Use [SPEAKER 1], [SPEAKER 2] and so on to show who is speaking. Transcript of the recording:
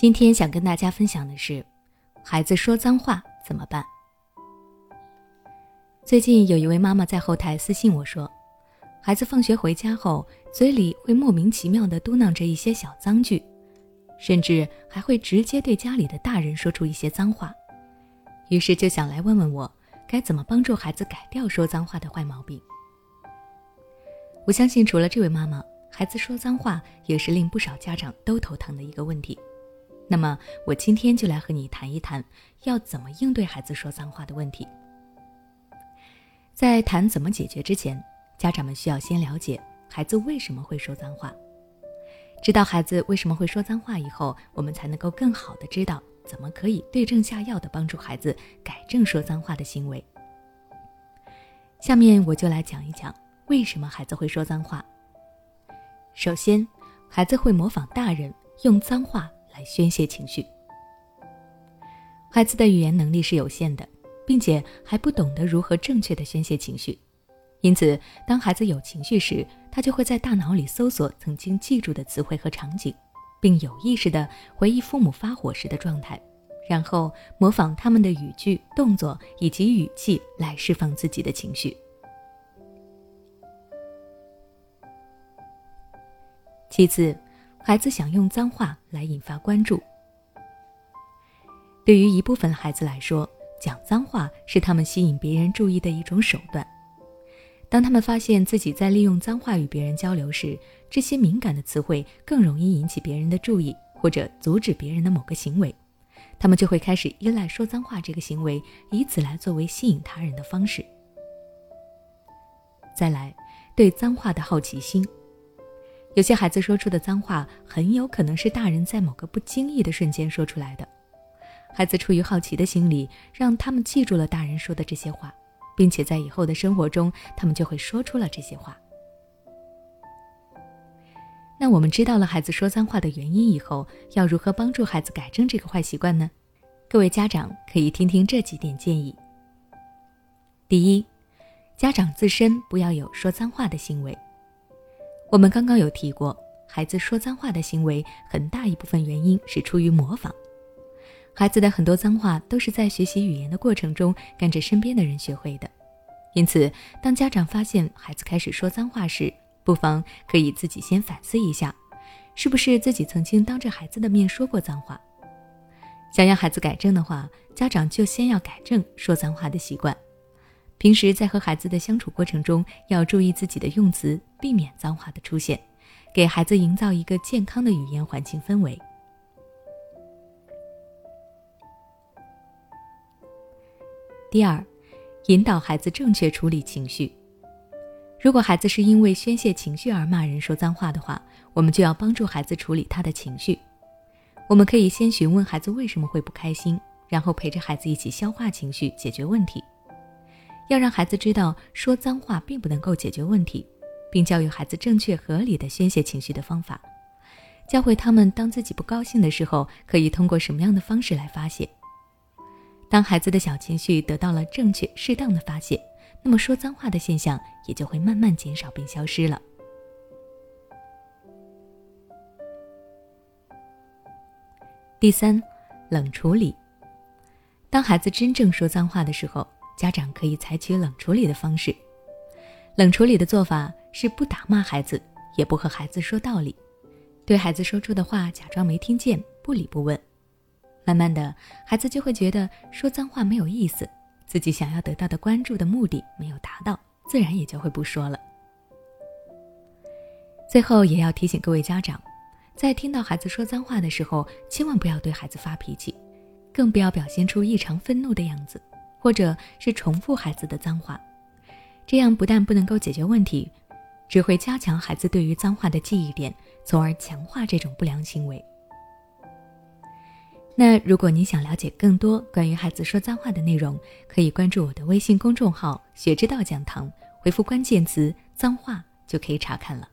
[SPEAKER 1] 今天想跟大家分享的是，孩子说脏话怎么办？最近有一位妈妈在后台私信我说，孩子放学回家后，嘴里会莫名其妙的嘟囔着一些小脏句，甚至还会直接对家里的大人说出一些脏话。于是就想来问问我，该怎么帮助孩子改掉说脏话的坏毛病？我相信，除了这位妈妈，孩子说脏话也是令不少家长都头疼的一个问题。那么，我今天就来和你谈一谈，要怎么应对孩子说脏话的问题。在谈怎么解决之前，家长们需要先了解孩子为什么会说脏话。知道孩子为什么会说脏话以后，我们才能够更好的知道怎么可以对症下药的帮助孩子改正说脏话的行为。下面我就来讲一讲为什么孩子会说脏话。首先，孩子会模仿大人用脏话。来宣泄情绪。孩子的语言能力是有限的，并且还不懂得如何正确的宣泄情绪，因此，当孩子有情绪时，他就会在大脑里搜索曾经记住的词汇和场景，并有意识的回忆父母发火时的状态，然后模仿他们的语句、动作以及语气来释放自己的情绪。其次。孩子想用脏话来引发关注。对于一部分孩子来说，讲脏话是他们吸引别人注意的一种手段。当他们发现自己在利用脏话与别人交流时，这些敏感的词汇更容易引起别人的注意，或者阻止别人的某个行为，他们就会开始依赖说脏话这个行为，以此来作为吸引他人的方式。再来，对脏话的好奇心。有些孩子说出的脏话很有可能是大人在某个不经意的瞬间说出来的。孩子出于好奇的心理，让他们记住了大人说的这些话，并且在以后的生活中，他们就会说出了这些话。那我们知道了孩子说脏话的原因以后，要如何帮助孩子改正这个坏习惯呢？各位家长可以听听这几点建议。第一，家长自身不要有说脏话的行为。我们刚刚有提过，孩子说脏话的行为很大一部分原因是出于模仿。孩子的很多脏话都是在学习语言的过程中跟着身边的人学会的。因此，当家长发现孩子开始说脏话时，不妨可以自己先反思一下，是不是自己曾经当着孩子的面说过脏话。想要孩子改正的话，家长就先要改正说脏话的习惯。平时在和孩子的相处过程中，要注意自己的用词，避免脏话的出现，给孩子营造一个健康的语言环境氛围。第二，引导孩子正确处理情绪。如果孩子是因为宣泄情绪而骂人、说脏话的话，我们就要帮助孩子处理他的情绪。我们可以先询问孩子为什么会不开心，然后陪着孩子一起消化情绪，解决问题。要让孩子知道说脏话并不能够解决问题，并教育孩子正确合理的宣泄情绪的方法，教会他们当自己不高兴的时候可以通过什么样的方式来发泄。当孩子的小情绪得到了正确适当的发泄，那么说脏话的现象也就会慢慢减少并消失了。第三，冷处理。当孩子真正说脏话的时候。家长可以采取冷处理的方式。冷处理的做法是不打骂孩子，也不和孩子说道理，对孩子说出的话假装没听见，不理不问。慢慢的，孩子就会觉得说脏话没有意思，自己想要得到的关注的目的没有达到，自然也就会不说了。最后也要提醒各位家长，在听到孩子说脏话的时候，千万不要对孩子发脾气，更不要表现出异常愤怒的样子。或者是重复孩子的脏话，这样不但不能够解决问题，只会加强孩子对于脏话的记忆点，从而强化这种不良行为。那如果你想了解更多关于孩子说脏话的内容，可以关注我的微信公众号“学之道讲堂”，回复关键词“脏话”就可以查看了。